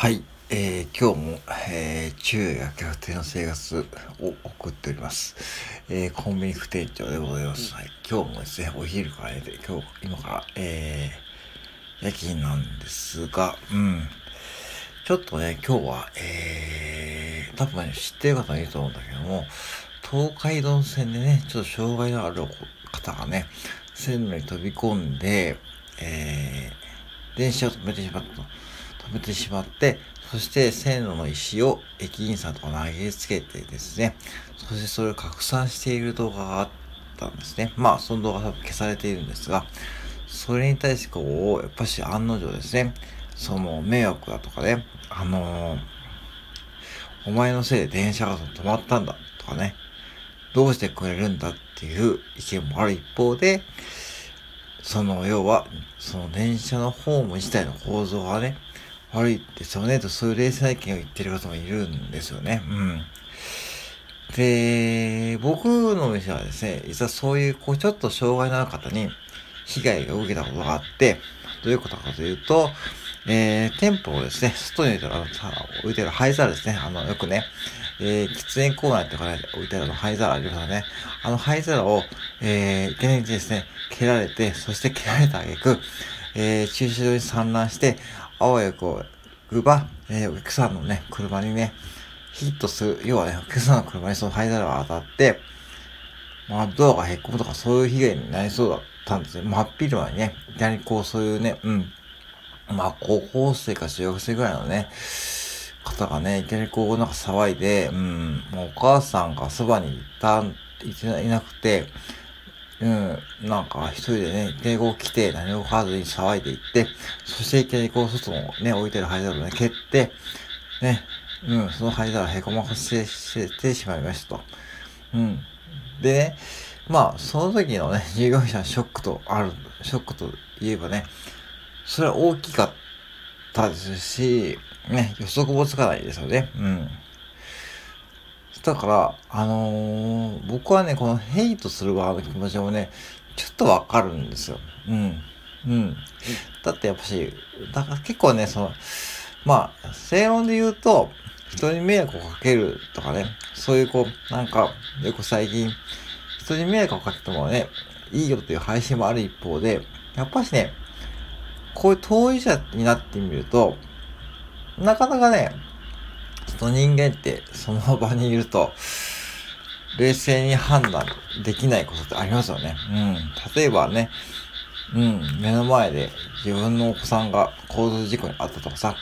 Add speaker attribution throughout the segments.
Speaker 1: はい、えー、今日も、えー、昼夜逆転の生活を送っております。えー、コンビニ副店長でございます。はい、今日もですね、お昼からね、今日、今から、えー、夜勤なんですが、うん、ちょっとね、今日は、えー、多分ね、知ってる方いると思うんだけども、東海道線でね、ちょっと障害のある方がね、線路に飛び込んで、えー、電車を止めてしまったと。止めてしまって、そして線路の石を駅員さんとか投げつけてですね、そしてそれを拡散している動画があったんですね。まあ、その動画は消されているんですが、それに対してこう、やっぱし案の定ですね、その迷惑だとかね、あのー、お前のせいで電車が止まったんだとかね、どうしてくれるんだっていう意見もある一方で、その要は、その電車のホーム自体の構造がね、悪いですよねと、そういう冷静な意見を言ってる方もいるんですよね。うん。で、僕の店はですね、実はそういう、こう、ちょっと障害のある方に被害が受けたことがあって、どういうことかというと、えー、店舗をですね、外に置いてある、置いてある灰皿ですね。あの、よくね、えー、喫煙コーナーとかね、置いてある灰皿ありますよね。あの灰皿を、えー、いけないですね、蹴られて、そして蹴られた挙句、えー、駐車場に散乱して、あわやこう、ば、えー、お客さんのね、車にね、ヒットする、要はね、お客さんの車にその灰皿が当たって、まあ、ドアがへっこむとかそういう被害になりそうだったんですね。真っ昼間にね、いきなりこう、そういうね、うん。まあ、高校生か中学生ぐらいのね、方がね、いきなりこう、なんか騒いで、うん、もうお母さんがそばにいた、いていなくて、うん、なんか一人でね、敬語来て何も買わずに騒いでいって、そしていきなりこう外のね、置いてる灰皿をね、蹴って、ね、うん、その灰皿へこまかせてしまいましたと。うん。でね、まあ、その時のね、従業者のショックとある、ショックと言えばね、それは大きかったですし、ね、予測もつかないですよね。うん。だから、あのー、僕はね、このヘイトする側の気持ちもね、ちょっとわかるんですよ。うん。うん。だってやっぱし、だから結構ね、その、まあ、正論で言うと、人に迷惑をかけるとかね、そういうこう、なんか、よく最近、人に迷惑をかけてもね、いいよっていう配信もある一方で、やっぱしね、こういう当事者になってみると、なかなかね、と人間ってその場にいると、冷静に判断できないことってありますよね。うん。例えばね、うん、目の前で自分のお子さんが交通事故に遭ったとかさ、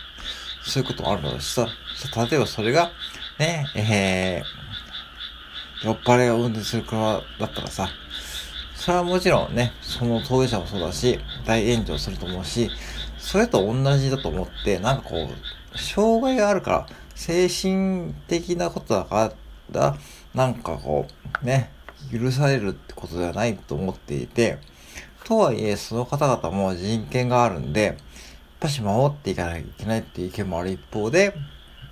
Speaker 1: そういうこともあるだろうしさ、例えばそれが、ね、えー、酔っ払いを運転する車だったらさ、それはもちろんね、その当事者もそうだし、大炎上すると思うし、それと同じだと思って、なんかこう、障害があるから、精神的なことだから、なんかこう、ね、許されるってことではないと思っていて、とはいえ、その方々も人権があるんで、やっぱし守っていかなきゃいけないっていう意見もある一方で、やっ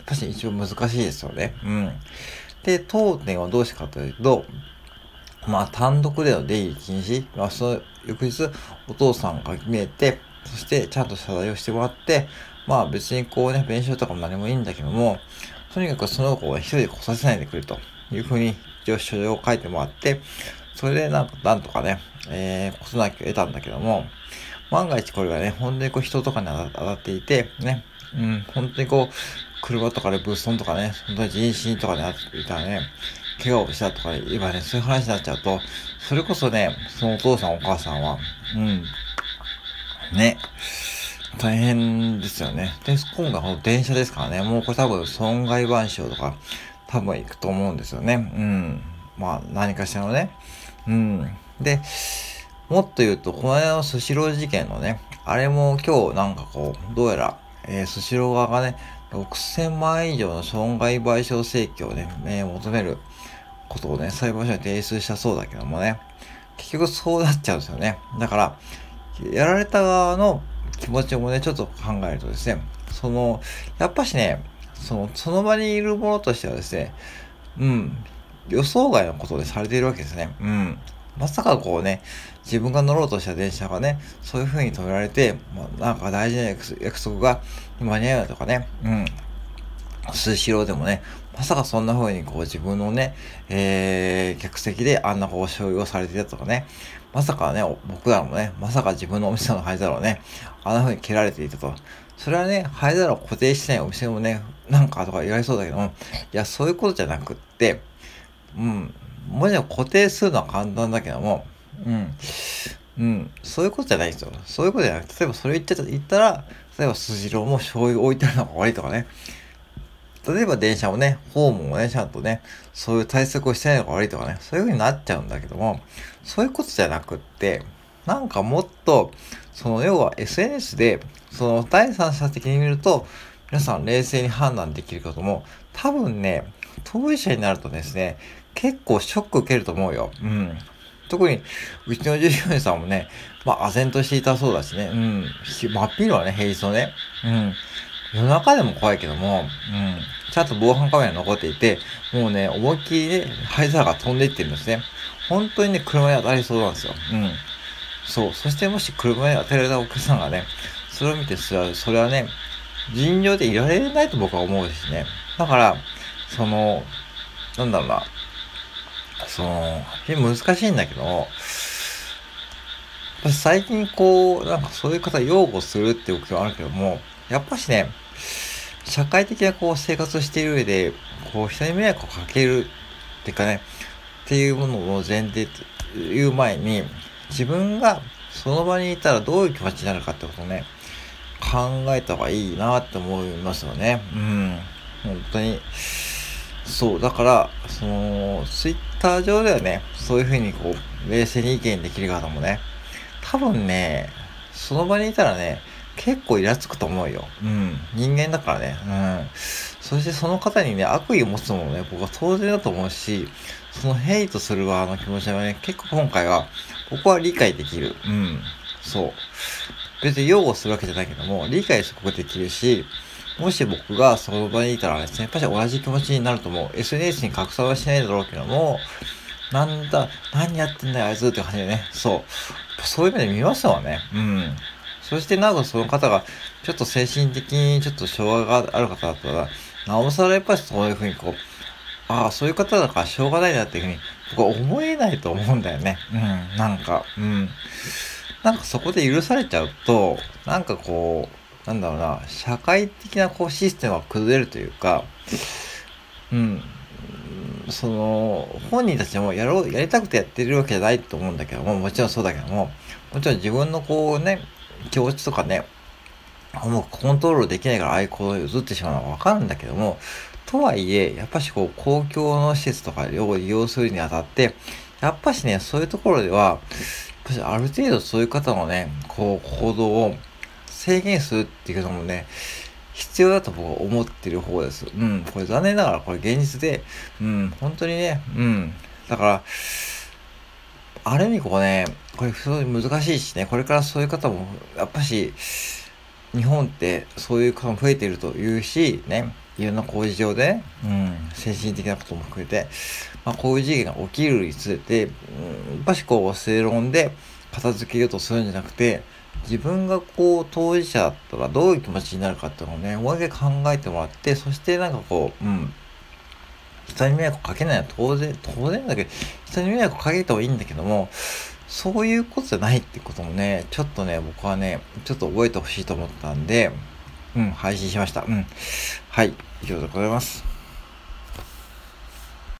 Speaker 1: ぱし一応難しいですよね。うん。で、当店はどうしかというと、まあ単独での出入り禁止、まあその翌日お父さんが決めて、そしてちゃんと謝罪をしてもらって、まあ別にこうね、弁償とかも何もいいんだけども、とにかくその子を一人で来させないでくれというふうに、一応書状を書いてもらって、それでなん、なんとかね、えー、事なきを得たんだけども、万が一これがね、本当にこう人とかに当たっていて、ね、うん、本当にこう、車とかで物損とかね、本当に人身とかになっていたらね、怪我をしたとか言えばね、そういう話になっちゃうと、それこそね、そのお父さんお母さんは、うん、ね、大変ですよね。で、今回この電車ですからね、もうこれ多分損害賠償とか多分行くと思うんですよね。うん。まあ何かしらのね。うん。で、もっと言うと、この間のスシロー事件のね、あれも今日なんかこう、どうやら、えー、スシロー側がね、6000万円以上の損害賠償請求をね、えー、求めることをね、裁判所に提出したそうだけどもね、結局そうなっちゃうんですよね。だから、やられた側の気持ちもね、ちょっと考えるとですね、その、やっぱしね、その、その場にいるものとしてはですね、うん、予想外のことでされているわけですね。うん。まさかこうね、自分が乗ろうとした電車がね、そういう風に止められて、まあ、なんか大事な約束が間に合うとかね、うん。スシローでもね、まさかそんな風にこう自分のね、えー、客席であんなこう所用されてたとかね、まさかね、僕らもね、まさか自分のお店の灰皿をね、あんな風に蹴られていたと。それはね、灰皿を固定してないお店もね、なんかとか言われそうだけども、いや、そういうことじゃなくって、うん、もちろん固定するのは簡単だけども、うん、うん、そういうことじゃないですよ。そういうことじゃなくて、例えばそれ言ってた、言ったら、例えばスシローも醤油置いてあるのが悪いとかね、例えば電車もね、ホームもね、ちゃんとね、そういう対策をしてないのが悪いとかね、そういう風になっちゃうんだけども、そういうことじゃなくって、なんかもっと、その要は SNS で、その第三者的に見ると、皆さん冷静に判断できることも、多分ね、当事者になるとですね、結構ショック受けると思うよ。うん。特に、うちの従業員さんもね、まあ、唖然としていたそうだしね、うん。真っ昼はね、平日のね、うん。夜中でも怖いけども、うん。ちゃんと防犯カメラ残っていて、もうね、思いっきりね、灰皿が飛んでいってるんですね。本当にね、車に当たりそうなんですよ。うん。そう。そしてもし車に当てられたお客さんがね、それを見て、それは、それはね、尋常でいられないと僕は思うしね。だから、その、なんだろうな。その、難しいんだけど、最近こう、なんかそういう方擁護するっていうことはあるけども、やっぱしね、社会的なこう生活をしている上で、こう人に迷惑をかけるっていうかね、っていうものを前提という前に、自分がその場にいたらどういう気持ちになるかってことをね、考えた方がいいなって思いますよね。うん。本当に。そう。だから、その、ツイッター上ではね、そういうふうにこう、冷静に意見できる方もね、多分ね、その場にいたらね、結構イラつくと思うよ。うん。人間だからね。うん。そしてその方にね、悪意を持つのもね、僕は当然だと思うし、そのヘイトする側の気持ちはね、結構今回は、僕は理解できる。うん。そう。別に擁護するわけじゃないけども、理解することできるし、もし僕がその場にいたらですね、やっぱり同じ気持ちになると思う。SNS に拡散はしないだろうけども、なんだ、何やってんだよ、あいつって感じでね。そう。そういう目で見ましたわね。うん。そしてなおその方が、ちょっと精神的にちょっと障害がある方だったら、なおさらやっぱりそういうふうにこう、ああ、そういう方だからしょうがないなっていうふうに、僕は思えないと思うんだよね。うん、なんか、うん。なんかそこで許されちゃうと、なんかこう、なんだろうな、社会的なこうシステムが崩れるというか、うん、その、本人たちもやろう、やりたくてやってるわけじゃないと思うんだけども、もちろんそうだけども、もちろん自分のこうね、気持ちとかね、もうコントロールできないからああいう行動に移ってしまうのはわかるんだけども、とはいえ、やっぱしこう、公共の施設とかを利用するにあたって、やっぱしね、そういうところでは、ある程度そういう方のね、こう、行動を制限するっていうのもね、必要だと僕は思ってる方です。うん。これ残念ながらこれ現実で、うん、本当にね、うん。だから、ある意味こうね、これすごい難しいしね、これからそういう方も、やっぱし、日本ってそういう方も増えているというし、ね、いろんな工事上で、うん、精神的なことも含めて、まあ、こういう事件が起きるにつれて、うん、やっぱしこう、正論で片付けようとするんじゃなくて、自分がこう、当事者だったらどういう気持ちになるかっていうのをね、もう一回考えてもらって、そしてなんかこう、うん、人に迷惑かけないのは当然、当然だけど、人に迷惑かけた方がいいんだけども、そういうことじゃないってこともね、ちょっとね、僕はね、ちょっと覚えてほしいと思ったんで、うん、配信しました。うん。はい、以上でございます。